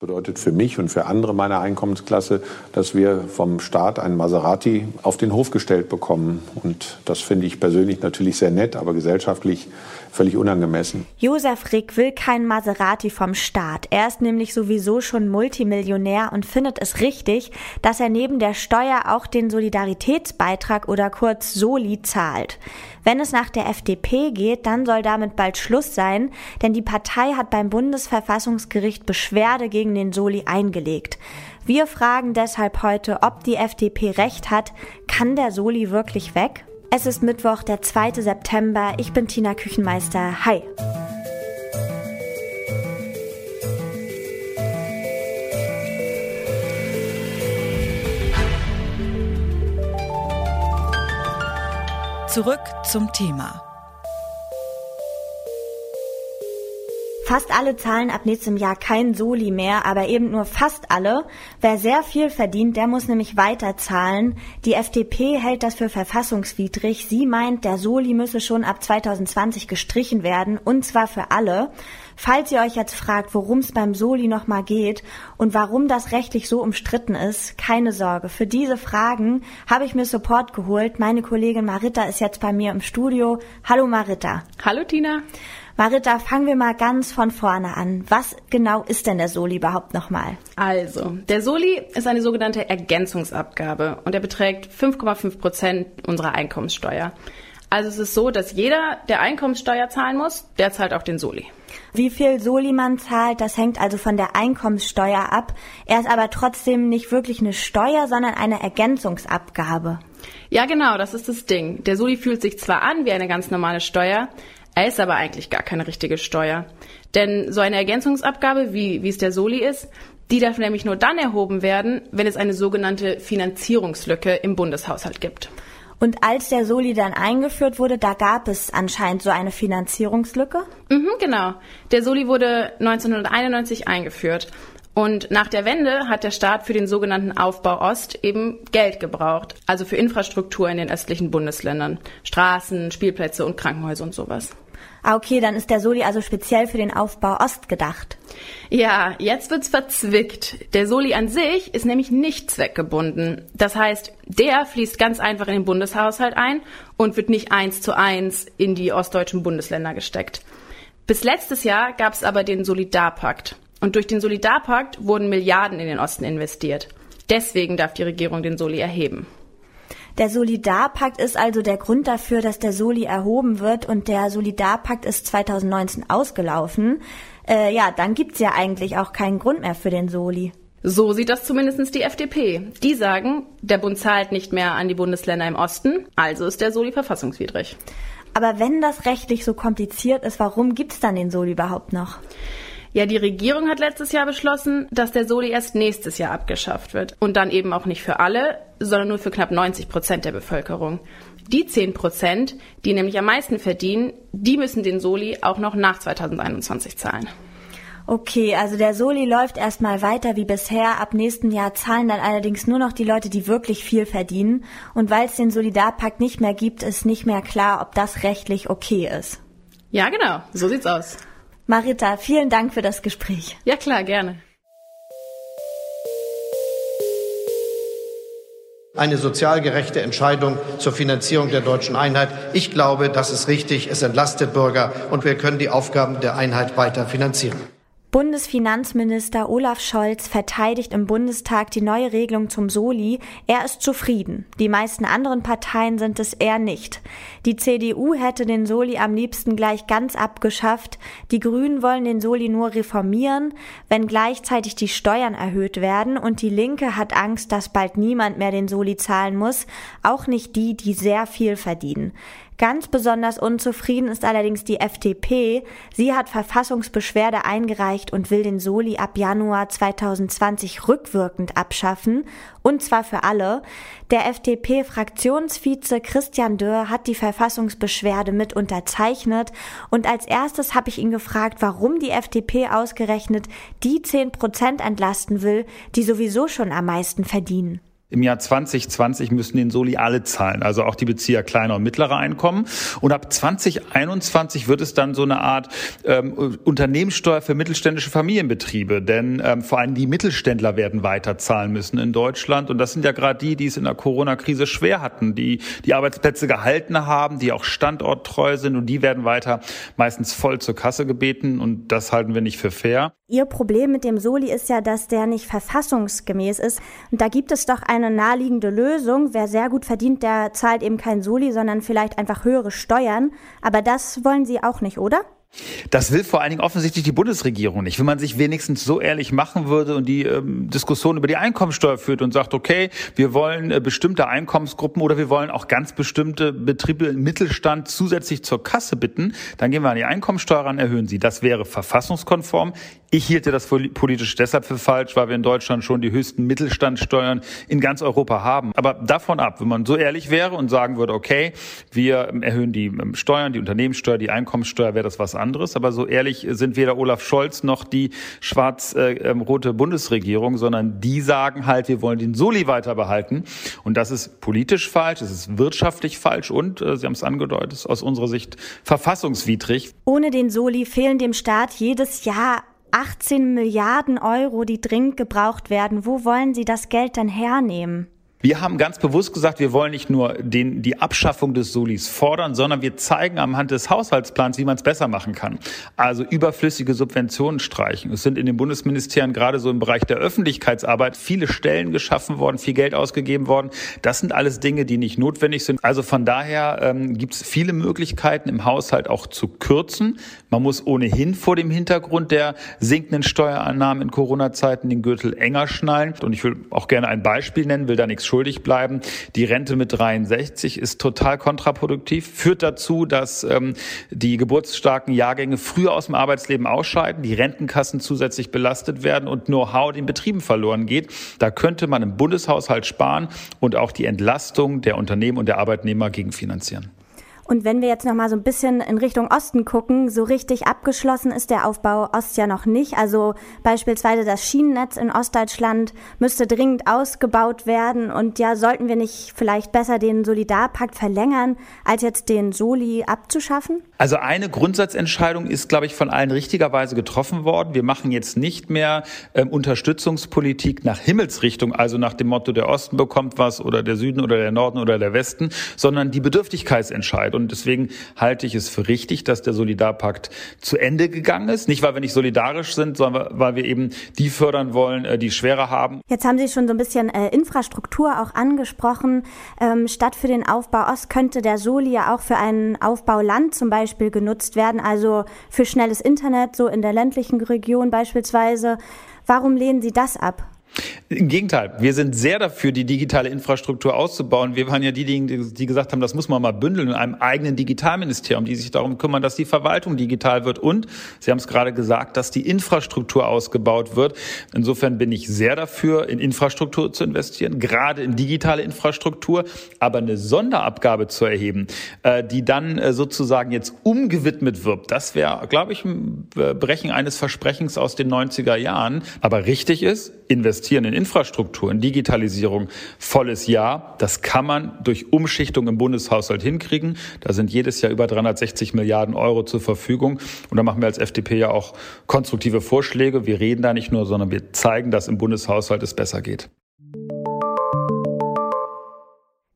Bedeutet für mich und für andere meiner Einkommensklasse, dass wir vom Staat einen Maserati auf den Hof gestellt bekommen. Und das finde ich persönlich natürlich sehr nett, aber gesellschaftlich völlig unangemessen. Josef Rick will kein Maserati vom Staat. Er ist nämlich sowieso schon Multimillionär und findet es richtig, dass er neben der Steuer auch den Solidaritätsbeitrag oder kurz Soli zahlt. Wenn es nach der FDP geht, dann soll damit bald Schluss sein, denn die Partei hat beim Bundesverfassungsgericht Beschwerde gegen den Soli eingelegt. Wir fragen deshalb heute, ob die FDP recht hat. Kann der Soli wirklich weg? Es ist Mittwoch, der 2. September. Ich bin Tina Küchenmeister. Hi. Zurück zum Thema. Fast alle zahlen ab nächstem Jahr kein Soli mehr, aber eben nur fast alle. Wer sehr viel verdient, der muss nämlich weiter zahlen. Die FDP hält das für verfassungswidrig. Sie meint, der Soli müsse schon ab 2020 gestrichen werden, und zwar für alle. Falls ihr euch jetzt fragt, worum es beim Soli nochmal geht und warum das rechtlich so umstritten ist, keine Sorge. Für diese Fragen habe ich mir Support geholt. Meine Kollegin Marita ist jetzt bei mir im Studio. Hallo Marita. Hallo Tina. Marita, fangen wir mal ganz von vorne an. Was genau ist denn der Soli überhaupt nochmal? Also, der Soli ist eine sogenannte Ergänzungsabgabe und er beträgt 5,5 Prozent unserer Einkommenssteuer. Also es ist so, dass jeder, der Einkommenssteuer zahlen muss, der zahlt auch den Soli. Wie viel Soli man zahlt, das hängt also von der Einkommenssteuer ab. Er ist aber trotzdem nicht wirklich eine Steuer, sondern eine Ergänzungsabgabe. Ja, genau, das ist das Ding. Der Soli fühlt sich zwar an wie eine ganz normale Steuer, er ist aber eigentlich gar keine richtige Steuer. Denn so eine Ergänzungsabgabe, wie, wie es der Soli ist, die darf nämlich nur dann erhoben werden, wenn es eine sogenannte Finanzierungslücke im Bundeshaushalt gibt. Und als der Soli dann eingeführt wurde, da gab es anscheinend so eine Finanzierungslücke? Mhm, genau. Der Soli wurde 1991 eingeführt. Und nach der Wende hat der Staat für den sogenannten Aufbau Ost eben Geld gebraucht, also für Infrastruktur in den östlichen Bundesländern, Straßen, Spielplätze und Krankenhäuser und sowas. Ah, okay, dann ist der Soli also speziell für den Aufbau Ost gedacht. Ja, jetzt wird's verzwickt. Der Soli an sich ist nämlich nicht zweckgebunden. Das heißt, der fließt ganz einfach in den Bundeshaushalt ein und wird nicht eins zu eins in die ostdeutschen Bundesländer gesteckt. Bis letztes Jahr gab es aber den Solidarpakt. Und durch den Solidarpakt wurden Milliarden in den Osten investiert. Deswegen darf die Regierung den Soli erheben. Der Solidarpakt ist also der Grund dafür, dass der Soli erhoben wird und der Solidarpakt ist 2019 ausgelaufen. Äh, ja, dann gibt's ja eigentlich auch keinen Grund mehr für den Soli. So sieht das zumindest die FDP. Die sagen, der Bund zahlt nicht mehr an die Bundesländer im Osten, also ist der Soli verfassungswidrig. Aber wenn das rechtlich so kompliziert ist, warum gibt's dann den Soli überhaupt noch? Ja, die Regierung hat letztes Jahr beschlossen, dass der Soli erst nächstes Jahr abgeschafft wird. Und dann eben auch nicht für alle, sondern nur für knapp 90 Prozent der Bevölkerung. Die 10 Prozent, die nämlich am meisten verdienen, die müssen den Soli auch noch nach 2021 zahlen. Okay, also der Soli läuft erstmal weiter wie bisher. Ab nächsten Jahr zahlen dann allerdings nur noch die Leute, die wirklich viel verdienen. Und weil es den Solidarpakt nicht mehr gibt, ist nicht mehr klar, ob das rechtlich okay ist. Ja, genau. So sieht's aus. Marita, vielen Dank für das Gespräch. Ja klar, gerne. Eine sozial gerechte Entscheidung zur Finanzierung der deutschen Einheit. Ich glaube, das ist richtig. Es entlastet Bürger und wir können die Aufgaben der Einheit weiter finanzieren. Bundesfinanzminister Olaf Scholz verteidigt im Bundestag die neue Regelung zum Soli. Er ist zufrieden. Die meisten anderen Parteien sind es eher nicht. Die CDU hätte den Soli am liebsten gleich ganz abgeschafft. Die Grünen wollen den Soli nur reformieren, wenn gleichzeitig die Steuern erhöht werden. Und die Linke hat Angst, dass bald niemand mehr den Soli zahlen muss. Auch nicht die, die sehr viel verdienen. Ganz besonders unzufrieden ist allerdings die FDP. Sie hat Verfassungsbeschwerde eingereicht und will den Soli ab Januar 2020 rückwirkend abschaffen, und zwar für alle. Der FDP-Fraktionsvize Christian Dörr hat die Verfassungsbeschwerde mit unterzeichnet und als erstes habe ich ihn gefragt, warum die FDP ausgerechnet die 10 Prozent entlasten will, die sowieso schon am meisten verdienen. Im Jahr 2020 müssen den Soli alle zahlen, also auch die Bezieher kleiner und mittlerer Einkommen. Und ab 2021 wird es dann so eine Art ähm, Unternehmenssteuer für mittelständische Familienbetriebe, denn ähm, vor allem die Mittelständler werden weiter zahlen müssen in Deutschland. Und das sind ja gerade die, die es in der Corona-Krise schwer hatten, die die Arbeitsplätze gehalten haben, die auch standorttreu sind und die werden weiter meistens voll zur Kasse gebeten. Und das halten wir nicht für fair. Ihr Problem mit dem Soli ist ja, dass der nicht verfassungsgemäß ist. Und da gibt es doch eine naheliegende Lösung. Wer sehr gut verdient, der zahlt eben kein Soli, sondern vielleicht einfach höhere Steuern. Aber das wollen Sie auch nicht, oder? Das will vor allen Dingen offensichtlich die Bundesregierung nicht. Wenn man sich wenigstens so ehrlich machen würde und die ähm, Diskussion über die Einkommensteuer führt und sagt, okay, wir wollen äh, bestimmte Einkommensgruppen oder wir wollen auch ganz bestimmte Betriebe im Mittelstand zusätzlich zur Kasse bitten, dann gehen wir an die Einkommensteuer ran, erhöhen sie. Das wäre verfassungskonform. Ich hielte das politisch deshalb für falsch, weil wir in Deutschland schon die höchsten Mittelstandssteuern in ganz Europa haben. Aber davon ab, wenn man so ehrlich wäre und sagen würde, okay, wir erhöhen die ähm, Steuern, die Unternehmenssteuer, die Einkommenssteuer, wäre das was anderes. Aber so ehrlich sind weder Olaf Scholz noch die schwarz-rote Bundesregierung, sondern die sagen halt, wir wollen den Soli weiter behalten. Und das ist politisch falsch, es ist wirtschaftlich falsch und, äh, Sie haben es angedeutet, ist aus unserer Sicht verfassungswidrig. Ohne den Soli fehlen dem Staat jedes Jahr 18 Milliarden Euro, die dringend gebraucht werden. Wo wollen Sie das Geld dann hernehmen? Wir haben ganz bewusst gesagt, wir wollen nicht nur den, die Abschaffung des Solis fordern, sondern wir zeigen anhand des Haushaltsplans, wie man es besser machen kann. Also überflüssige Subventionen streichen. Es sind in den Bundesministerien gerade so im Bereich der Öffentlichkeitsarbeit viele Stellen geschaffen worden, viel Geld ausgegeben worden. Das sind alles Dinge, die nicht notwendig sind. Also von daher ähm, gibt es viele Möglichkeiten im Haushalt auch zu kürzen. Man muss ohnehin vor dem Hintergrund der sinkenden Steuerannahmen in Corona-Zeiten den Gürtel enger schnallen. Und ich will auch gerne ein Beispiel nennen, will da nichts schuldig bleiben. Die Rente mit 63 ist total kontraproduktiv, führt dazu, dass ähm, die geburtsstarken Jahrgänge früher aus dem Arbeitsleben ausscheiden, die Rentenkassen zusätzlich belastet werden und Know-how den Betrieben verloren geht. Da könnte man im Bundeshaushalt sparen und auch die Entlastung der Unternehmen und der Arbeitnehmer gegenfinanzieren. Und wenn wir jetzt noch mal so ein bisschen in Richtung Osten gucken, so richtig abgeschlossen ist der Aufbau Ost ja noch nicht. Also beispielsweise das Schienennetz in Ostdeutschland müsste dringend ausgebaut werden. Und ja, sollten wir nicht vielleicht besser den Solidarpakt verlängern, als jetzt den Soli abzuschaffen? Also eine Grundsatzentscheidung ist, glaube ich, von allen richtigerweise getroffen worden. Wir machen jetzt nicht mehr ähm, Unterstützungspolitik nach Himmelsrichtung, also nach dem Motto, der Osten bekommt was oder der Süden oder der Norden oder der Westen, sondern die Bedürftigkeitsentscheidung. Und deswegen halte ich es für richtig, dass der Solidarpakt zu Ende gegangen ist. Nicht, weil wir nicht solidarisch sind, sondern weil wir eben die fördern wollen, äh, die schwerer haben. Jetzt haben Sie schon so ein bisschen äh, Infrastruktur auch angesprochen. Ähm, statt für den Aufbau Ost könnte der Soli ja auch für einen Aufbau Land zum Beispiel genutzt werden, also für schnelles Internet, so in der ländlichen Region beispielsweise. Warum lehnen Sie das ab? Im Gegenteil, wir sind sehr dafür, die digitale Infrastruktur auszubauen. Wir waren ja diejenigen, die gesagt haben, das muss man mal bündeln in einem eigenen Digitalministerium, die sich darum kümmern, dass die Verwaltung digital wird und, Sie haben es gerade gesagt, dass die Infrastruktur ausgebaut wird. Insofern bin ich sehr dafür, in Infrastruktur zu investieren, gerade in digitale Infrastruktur, aber eine Sonderabgabe zu erheben, äh, die dann äh, sozusagen jetzt umgewidmet wird, das wäre, glaube ich, ein Brechen eines Versprechens aus den 90er Jahren. Aber richtig ist, investieren in Infrastruktur, in Digitalisierung, volles Ja. Das kann man durch Umschichtung im Bundeshaushalt hinkriegen. Da sind jedes Jahr über 360 Milliarden Euro zur Verfügung. Und da machen wir als FDP ja auch konstruktive Vorschläge. Wir reden da nicht nur, sondern wir zeigen, dass im Bundeshaushalt es besser geht.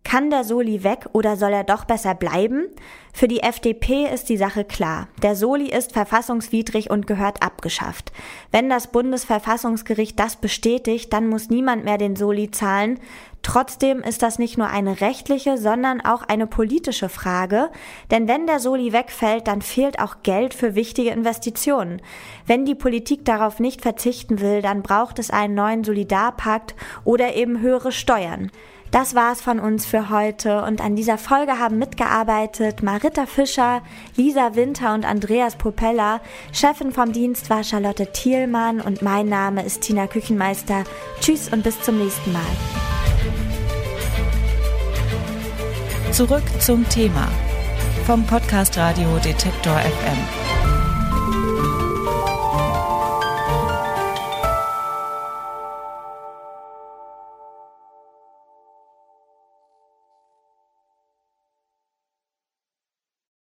Kann der Soli weg oder soll er doch besser bleiben? Für die FDP ist die Sache klar. Der Soli ist verfassungswidrig und gehört abgeschafft. Wenn das Bundesverfassungsgericht das bestätigt, dann muss niemand mehr den Soli zahlen. Trotzdem ist das nicht nur eine rechtliche, sondern auch eine politische Frage. Denn wenn der Soli wegfällt, dann fehlt auch Geld für wichtige Investitionen. Wenn die Politik darauf nicht verzichten will, dann braucht es einen neuen Solidarpakt oder eben höhere Steuern. Das war's von uns für heute und an dieser Folge haben mitgearbeitet Marita Fischer, Lisa Winter und Andreas Popella. Chefin vom Dienst war Charlotte Thielmann und mein Name ist Tina Küchenmeister. Tschüss und bis zum nächsten Mal. Zurück zum Thema vom Podcast Radio Detektor FM.